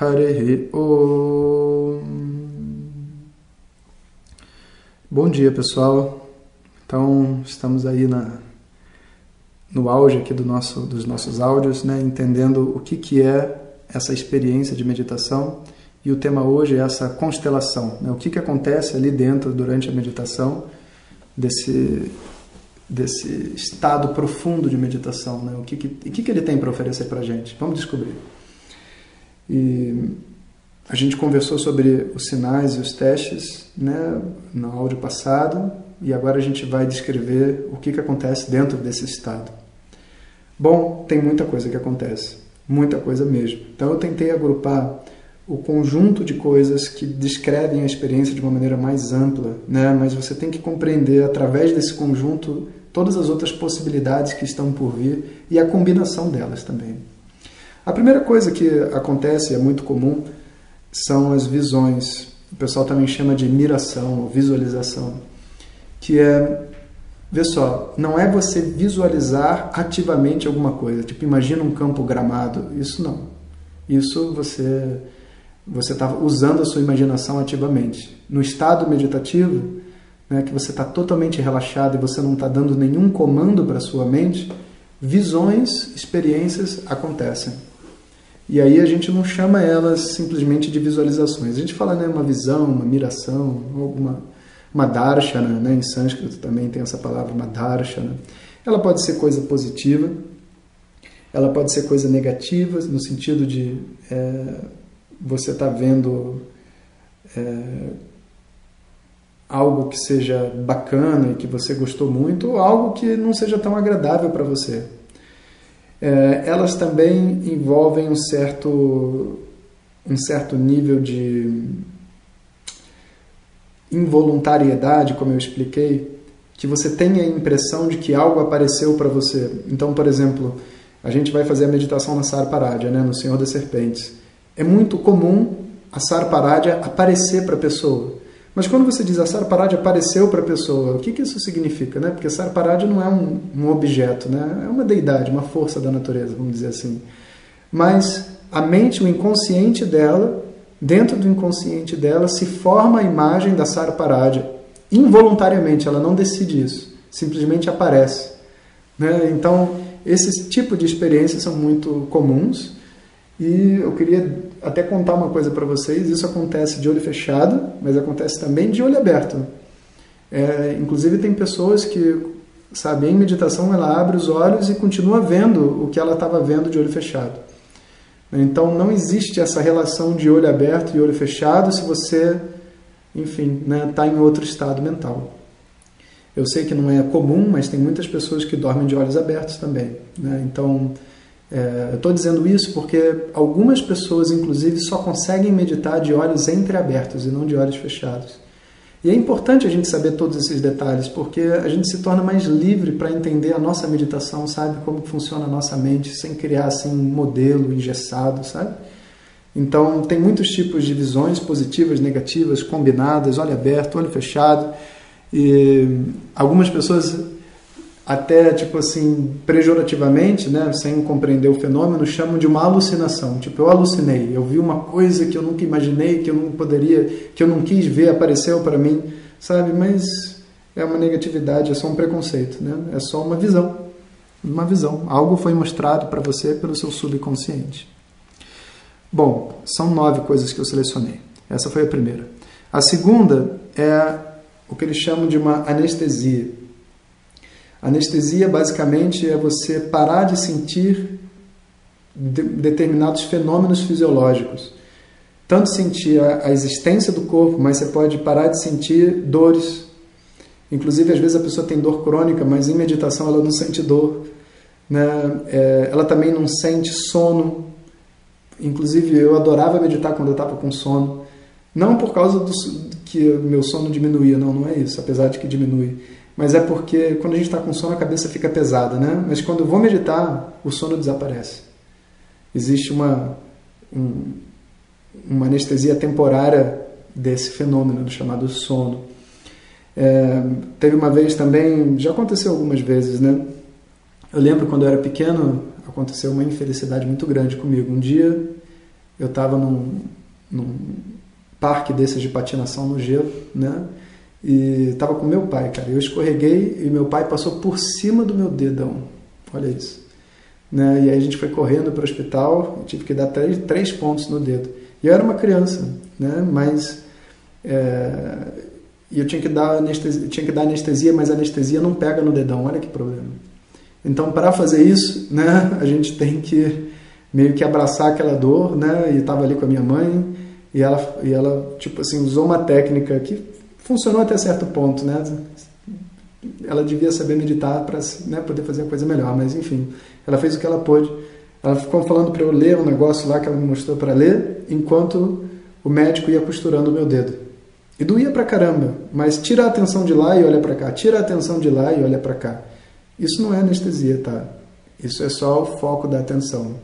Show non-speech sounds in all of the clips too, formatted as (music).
Hare Om. Bom dia, pessoal. Então, estamos aí na, no auge aqui do nosso, dos nossos áudios, né, entendendo o que, que é essa experiência de meditação. E o tema hoje é essa constelação, né, o que, que acontece ali dentro durante a meditação, desse, desse estado profundo de meditação, né, o que, que, o que, que ele tem para oferecer para gente. Vamos descobrir. E a gente conversou sobre os sinais e os testes né, no áudio passado e agora a gente vai descrever o que, que acontece dentro desse estado. Bom, tem muita coisa que acontece, muita coisa mesmo. Então eu tentei agrupar o conjunto de coisas que descrevem a experiência de uma maneira mais ampla, né? mas você tem que compreender através desse conjunto todas as outras possibilidades que estão por vir e a combinação delas também. A primeira coisa que acontece, é muito comum, são as visões. O pessoal também chama de miração ou visualização, que é, vê só, não é você visualizar ativamente alguma coisa, tipo imagina um campo gramado, isso não. Isso você você está usando a sua imaginação ativamente. No estado meditativo, né, que você está totalmente relaxado e você não está dando nenhum comando para sua mente, visões, experiências acontecem. E aí a gente não chama elas simplesmente de visualizações. A gente fala né, uma visão, uma miração, alguma uma darshana, né? em sânscrito também tem essa palavra, uma darshana. Ela pode ser coisa positiva, ela pode ser coisa negativa, no sentido de é, você está vendo é, algo que seja bacana e que você gostou muito, ou algo que não seja tão agradável para você é, elas também envolvem um certo, um certo nível de involuntariedade, como eu expliquei, que você tem a impressão de que algo apareceu para você. Então, por exemplo, a gente vai fazer a meditação na Sarparádia, né, no Senhor das Serpentes. É muito comum a Sarparádia aparecer para a pessoa. Mas quando você diz a Sarparad apareceu para a pessoa, o que, que isso significa? Né? Porque Sarparad não é um, um objeto, né? é uma deidade, uma força da natureza, vamos dizer assim. Mas a mente, o inconsciente dela, dentro do inconsciente dela, se forma a imagem da Sarparad. Involuntariamente, ela não decide isso, simplesmente aparece. Né? Então, esses tipos de experiências são muito comuns e eu queria até contar uma coisa para vocês: isso acontece de olho fechado, mas acontece também de olho aberto. É, inclusive, tem pessoas que, sabe, em meditação ela abre os olhos e continua vendo o que ela estava vendo de olho fechado. Então, não existe essa relação de olho aberto e olho fechado se você, enfim, está né, tá em outro estado mental. Eu sei que não é comum, mas tem muitas pessoas que dormem de olhos abertos também. Né? Então, é, estou dizendo isso porque algumas pessoas, inclusive, só conseguem meditar de olhos entreabertos e não de olhos fechados. E é importante a gente saber todos esses detalhes, porque a gente se torna mais livre para entender a nossa meditação, sabe? Como funciona a nossa mente, sem criar assim um modelo engessado, sabe? Então, tem muitos tipos de visões positivas, negativas, combinadas, olho aberto, olho fechado. E algumas pessoas até tipo assim, pejorativamente, né, sem compreender o fenômeno, chamam de uma alucinação. Tipo, eu alucinei, eu vi uma coisa que eu nunca imaginei, que eu não poderia, que eu não quis ver, apareceu para mim, sabe? Mas é uma negatividade, é só um preconceito, né? É só uma visão, uma visão. Algo foi mostrado para você pelo seu subconsciente. Bom, são nove coisas que eu selecionei. Essa foi a primeira. A segunda é o que eles chamam de uma anestesia. Anestesia basicamente é você parar de sentir de determinados fenômenos fisiológicos. Tanto sentir a, a, existência do corpo, mas você pode parar de sentir dores. Inclusive, às vezes a pessoa tem dor crônica, mas em meditação ela não sente dor. Né? É, ela também não sente sono, inclusive eu adorava meditar quando eu estava com sono, não por causa do que meu sono diminuía, não, não é isso, apesar de que diminui, mas é porque quando a gente está com sono a cabeça fica pesada, né? Mas quando eu vou meditar, o sono desaparece. Existe uma um, uma anestesia temporária desse fenômeno chamado sono. É, teve uma vez também, já aconteceu algumas vezes, né? Eu lembro quando eu era pequeno, aconteceu uma infelicidade muito grande comigo. Um dia eu estava num, num parque desses de patinação no gelo, né? E estava com meu pai, cara. Eu escorreguei e meu pai passou por cima do meu dedão. Olha isso. Né? E aí a gente foi correndo para o hospital, tive que dar três, três pontos no dedo. E eu era uma criança, né? mas é, eu tinha que, dar anestesia, tinha que dar anestesia, mas a anestesia não pega no dedão, olha que problema. Então, para fazer isso, né, (laughs) a gente tem que meio que abraçar aquela dor, né? E estava ali com a minha mãe e ela, e ela tipo assim usou uma técnica que funcionou até certo ponto, né? Ela devia saber meditar para né, poder fazer a coisa melhor, mas enfim, ela fez o que ela pôde. Ela ficou falando para eu ler um negócio lá que ela me mostrou para ler, enquanto o médico ia costurando o meu dedo. E doía pra caramba, mas tira a atenção de lá e olha para cá, tira a atenção de lá e olha para cá. Isso não é anestesia, tá? Isso é só o foco da atenção.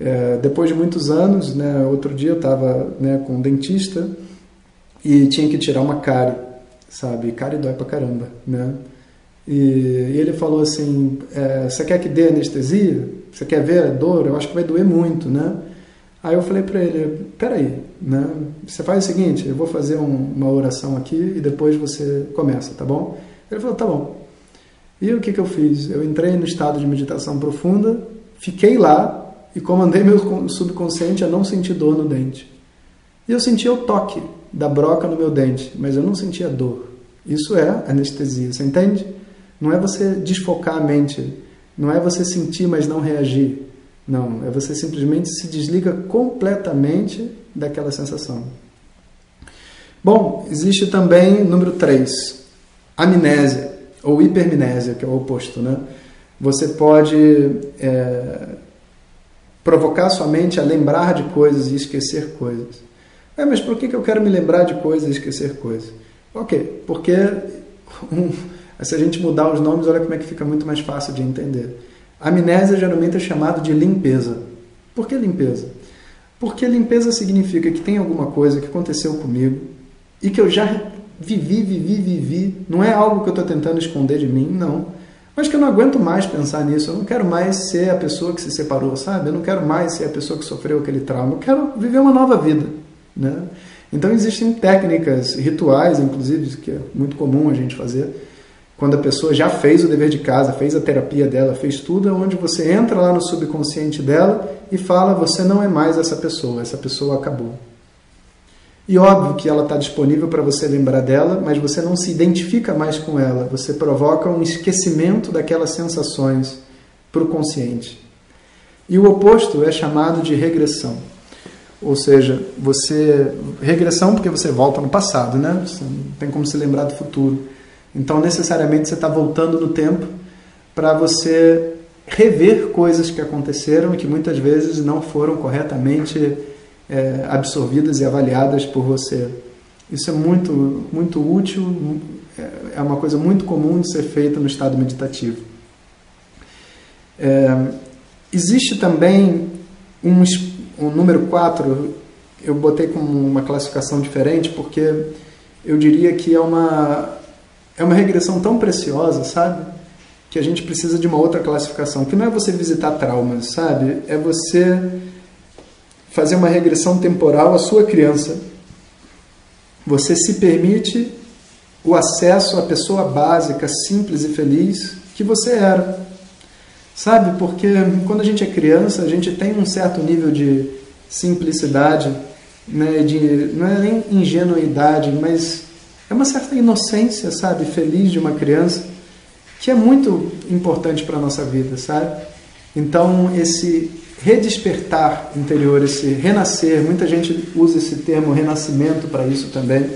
É, depois de muitos anos, né, outro dia eu estava né, com um dentista e tinha que tirar uma cárie, sabe? Cárie dói pra caramba, né? E, e ele falou assim: é, Você quer que dê anestesia? Você quer ver a dor? Eu acho que vai doer muito, né? Aí eu falei para ele: Peraí, né? Você faz o seguinte: eu vou fazer um, uma oração aqui e depois você começa, tá bom? Ele falou: Tá bom. E o que, que eu fiz? Eu entrei no estado de meditação profunda, fiquei lá e comandei meu subconsciente a não sentir dor no dente. E eu sentia o toque da broca no meu dente, mas eu não sentia dor. Isso é anestesia, você entende? Não é você desfocar a mente, não é você sentir, mas não reagir. Não, é você simplesmente se desliga completamente daquela sensação. Bom, existe também número 3, amnésia ou hipermnésia, que é o oposto, né? Você pode é, provocar sua mente a lembrar de coisas e esquecer coisas. É, mas por que eu quero me lembrar de coisas e esquecer coisas? Ok, porque (laughs) um, se a gente mudar os nomes, olha como é que fica muito mais fácil de entender. Amnésia geralmente é chamado de limpeza. Por que limpeza? Porque limpeza significa que tem alguma coisa que aconteceu comigo e que eu já vivi, vivi, vivi. Não é algo que eu estou tentando esconder de mim, não. Mas que eu não aguento mais pensar nisso. Eu não quero mais ser a pessoa que se separou, sabe? Eu não quero mais ser a pessoa que sofreu aquele trauma. Eu quero viver uma nova vida, né? Então existem técnicas, rituais, inclusive, que é muito comum a gente fazer, quando a pessoa já fez o dever de casa, fez a terapia dela, fez tudo, é onde você entra lá no subconsciente dela e fala: você não é mais essa pessoa, essa pessoa acabou. E óbvio que ela está disponível para você lembrar dela, mas você não se identifica mais com ela, você provoca um esquecimento daquelas sensações para o consciente. E o oposto é chamado de regressão. Ou seja, você. Regressão porque você volta no passado, né? Você não tem como se lembrar do futuro. Então, necessariamente, você está voltando no tempo para você rever coisas que aconteceram e que muitas vezes não foram corretamente é, absorvidas e avaliadas por você. Isso é muito, muito útil, é uma coisa muito comum de ser feita no estado meditativo. É, existe também um, um número 4, eu botei como uma classificação diferente, porque eu diria que é uma, é uma regressão tão preciosa, sabe? Que a gente precisa de uma outra classificação, que não é você visitar traumas, sabe? É você fazer uma regressão temporal à sua criança. Você se permite o acesso à pessoa básica, simples e feliz que você era. Sabe? Porque quando a gente é criança, a gente tem um certo nível de simplicidade, né? de, não é nem ingenuidade, mas é uma certa inocência, sabe, feliz de uma criança, que é muito importante para a nossa vida, sabe? Então, esse redespertar interior, esse renascer, muita gente usa esse termo renascimento para isso também,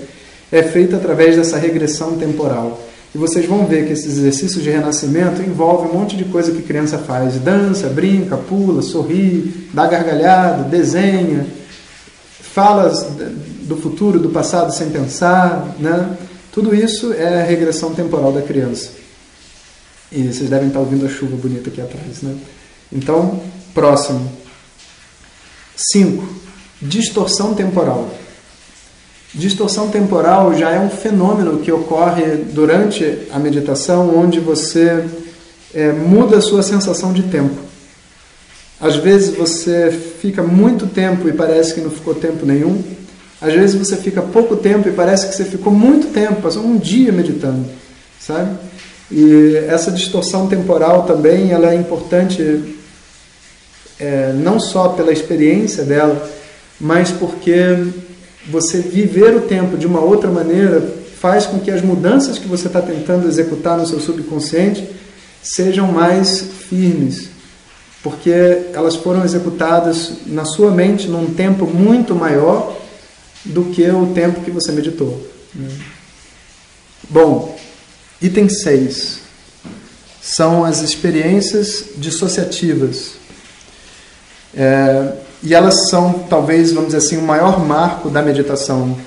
é feito através dessa regressão temporal. E vocês vão ver que esses exercícios de renascimento envolvem um monte de coisa que criança faz: dança, brinca, pula, sorri, dá gargalhada, desenha, fala do futuro, do passado sem pensar, né? Tudo isso é a regressão temporal da criança. E vocês devem estar ouvindo a chuva bonita aqui atrás, né? Então, próximo. 5. Distorção temporal. Distorção temporal já é um fenômeno que ocorre durante a meditação, onde você é, muda a sua sensação de tempo. Às vezes você fica muito tempo e parece que não ficou tempo nenhum. Às vezes você fica pouco tempo e parece que você ficou muito tempo, passou um dia meditando, sabe? E essa distorção temporal também ela é importante é, não só pela experiência dela, mas porque você viver o tempo de uma outra maneira faz com que as mudanças que você está tentando executar no seu subconsciente sejam mais firmes, porque elas foram executadas na sua mente num tempo muito maior do que o tempo que você meditou. Bom, item 6 são as experiências dissociativas. É, e elas são, talvez, vamos dizer assim, o maior marco da meditação.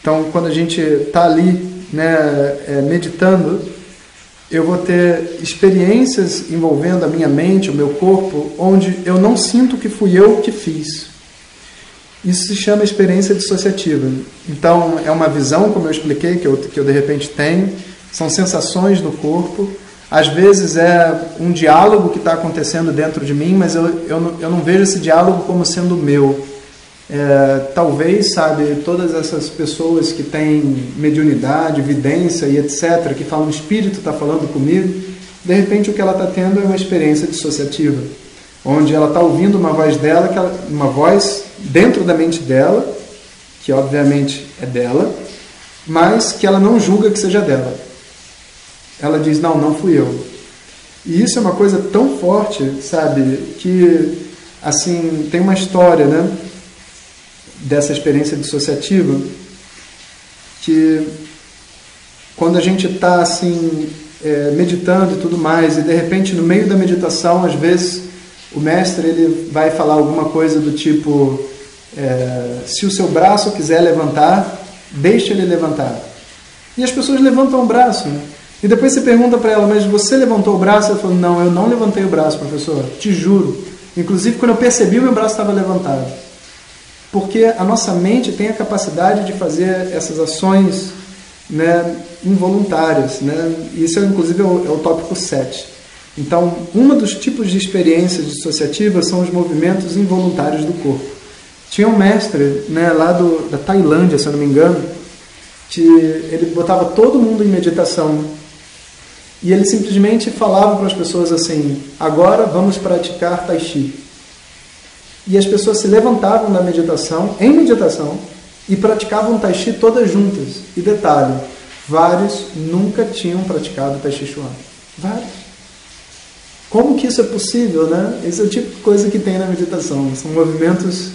Então, quando a gente está ali né, é, meditando, eu vou ter experiências envolvendo a minha mente, o meu corpo, onde eu não sinto que fui eu que fiz. Isso se chama experiência dissociativa. Então, é uma visão, como eu expliquei, que eu, que eu de repente tenho, são sensações no corpo às vezes é um diálogo que está acontecendo dentro de mim, mas eu, eu, não, eu não vejo esse diálogo como sendo meu. É, talvez, sabe, todas essas pessoas que têm mediunidade, vidência e etc., que falam o espírito está falando comigo, de repente o que ela está tendo é uma experiência dissociativa, onde ela está ouvindo uma voz dela, ela, uma voz dentro da mente dela, que obviamente é dela, mas que ela não julga que seja dela ela diz: Não, não fui eu. E isso é uma coisa tão forte, sabe, que assim tem uma história, né, dessa experiência dissociativa que quando a gente está assim é, meditando e tudo mais e de repente no meio da meditação às vezes o mestre ele vai falar alguma coisa do tipo é, se o seu braço quiser levantar deixe ele levantar e as pessoas levantam o braço né? E depois você pergunta para ela, mas você levantou o braço? Ela falou, não, eu não levantei o braço, professor, te juro. Inclusive, quando eu percebi, o meu braço estava levantado. Porque a nossa mente tem a capacidade de fazer essas ações né, involuntárias. Né? Isso, é, inclusive, é o, é o tópico 7. Então, um dos tipos de experiências dissociativas são os movimentos involuntários do corpo. Tinha um mestre né, lá do, da Tailândia, se eu não me engano, que ele botava todo mundo em meditação e ele simplesmente falava para as pessoas assim: agora vamos praticar Tai Chi. E as pessoas se levantavam da meditação, em meditação, e praticavam Tai Chi todas juntas. E detalhe: vários nunca tinham praticado Tai Chi Chuan. Vários. Como que isso é possível, né? Esse é o tipo de coisa que tem na meditação. São movimentos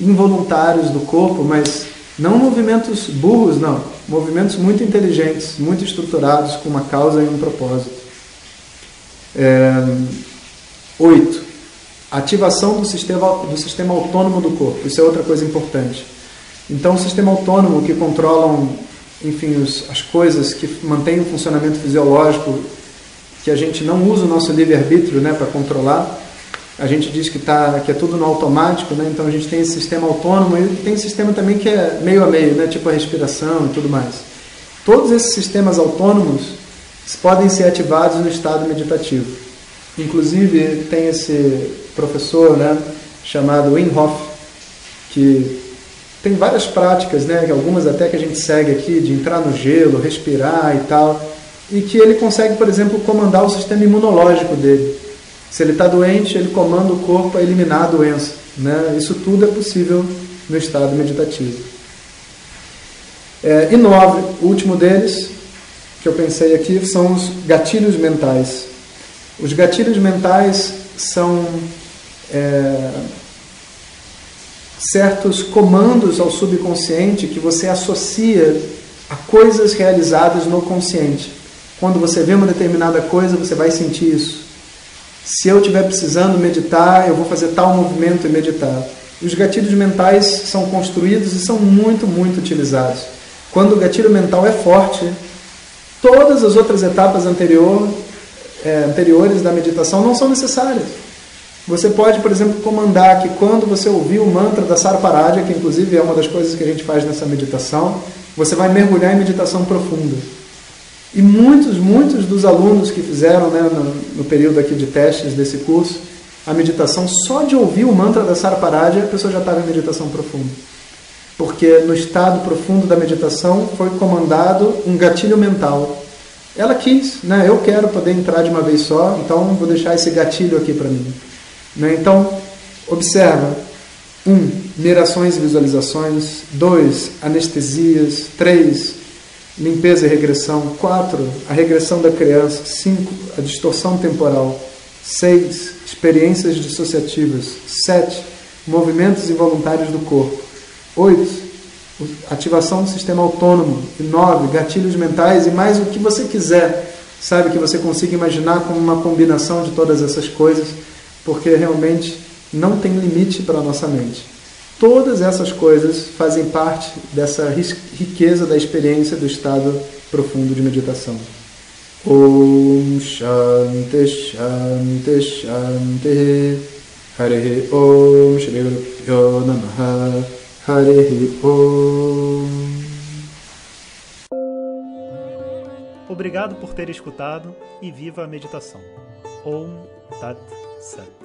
involuntários do corpo, mas não movimentos burros, não. Movimentos muito inteligentes, muito estruturados, com uma causa e um propósito. É... Oito. Ativação do sistema, do sistema autônomo do corpo. Isso é outra coisa importante. Então, o sistema autônomo que controlam, enfim, os, as coisas que mantêm o funcionamento fisiológico, que a gente não usa o nosso livre-arbítrio né, para controlar, a gente diz que, tá, que é tudo no automático, né? então a gente tem esse sistema autônomo e tem sistema também que é meio a meio, né? tipo a respiração e tudo mais. Todos esses sistemas autônomos podem ser ativados no estado meditativo. Inclusive tem esse professor né, chamado Wim Hof, que tem várias práticas, né, algumas até que a gente segue aqui, de entrar no gelo, respirar e tal, e que ele consegue, por exemplo, comandar o sistema imunológico dele. Se ele está doente, ele comanda o corpo a eliminar a doença. Né? Isso tudo é possível no estado meditativo. É, e nove, o último deles, que eu pensei aqui, são os gatilhos mentais. Os gatilhos mentais são é, certos comandos ao subconsciente que você associa a coisas realizadas no consciente. Quando você vê uma determinada coisa, você vai sentir isso. Se eu estiver precisando meditar, eu vou fazer tal movimento e meditar. Os gatilhos mentais são construídos e são muito, muito utilizados. Quando o gatilho mental é forte, todas as outras etapas anterior, é, anteriores da meditação não são necessárias. Você pode, por exemplo, comandar que quando você ouvir o mantra da Sarparadya, que inclusive é uma das coisas que a gente faz nessa meditação, você vai mergulhar em meditação profunda. E muitos, muitos dos alunos que fizeram né, no, no período aqui de testes desse curso, a meditação, só de ouvir o mantra da Sarparadya, a pessoa já estava em meditação profunda. Porque no estado profundo da meditação foi comandado um gatilho mental. Ela quis, né? Eu quero poder entrar de uma vez só, então vou deixar esse gatilho aqui para mim. Né? Então, observa. Um, mirações e visualizações. Dois, anestesias. Três, limpeza e regressão. Quatro, a regressão da criança. Cinco, a distorção temporal. Seis, experiências dissociativas. Sete, movimentos involuntários do corpo. Oito, ativação do sistema autônomo. E nove, gatilhos mentais e mais o que você quiser. Sabe, que você consiga imaginar como uma combinação de todas essas coisas porque realmente não tem limite para a nossa mente. Todas essas coisas fazem parte dessa riqueza da experiência do estado profundo de meditação. Om Shanti Shanti Shanti Hare Om Shri Namaha Hare Om Obrigado por ter escutado e viva a meditação. Om Tat Sat.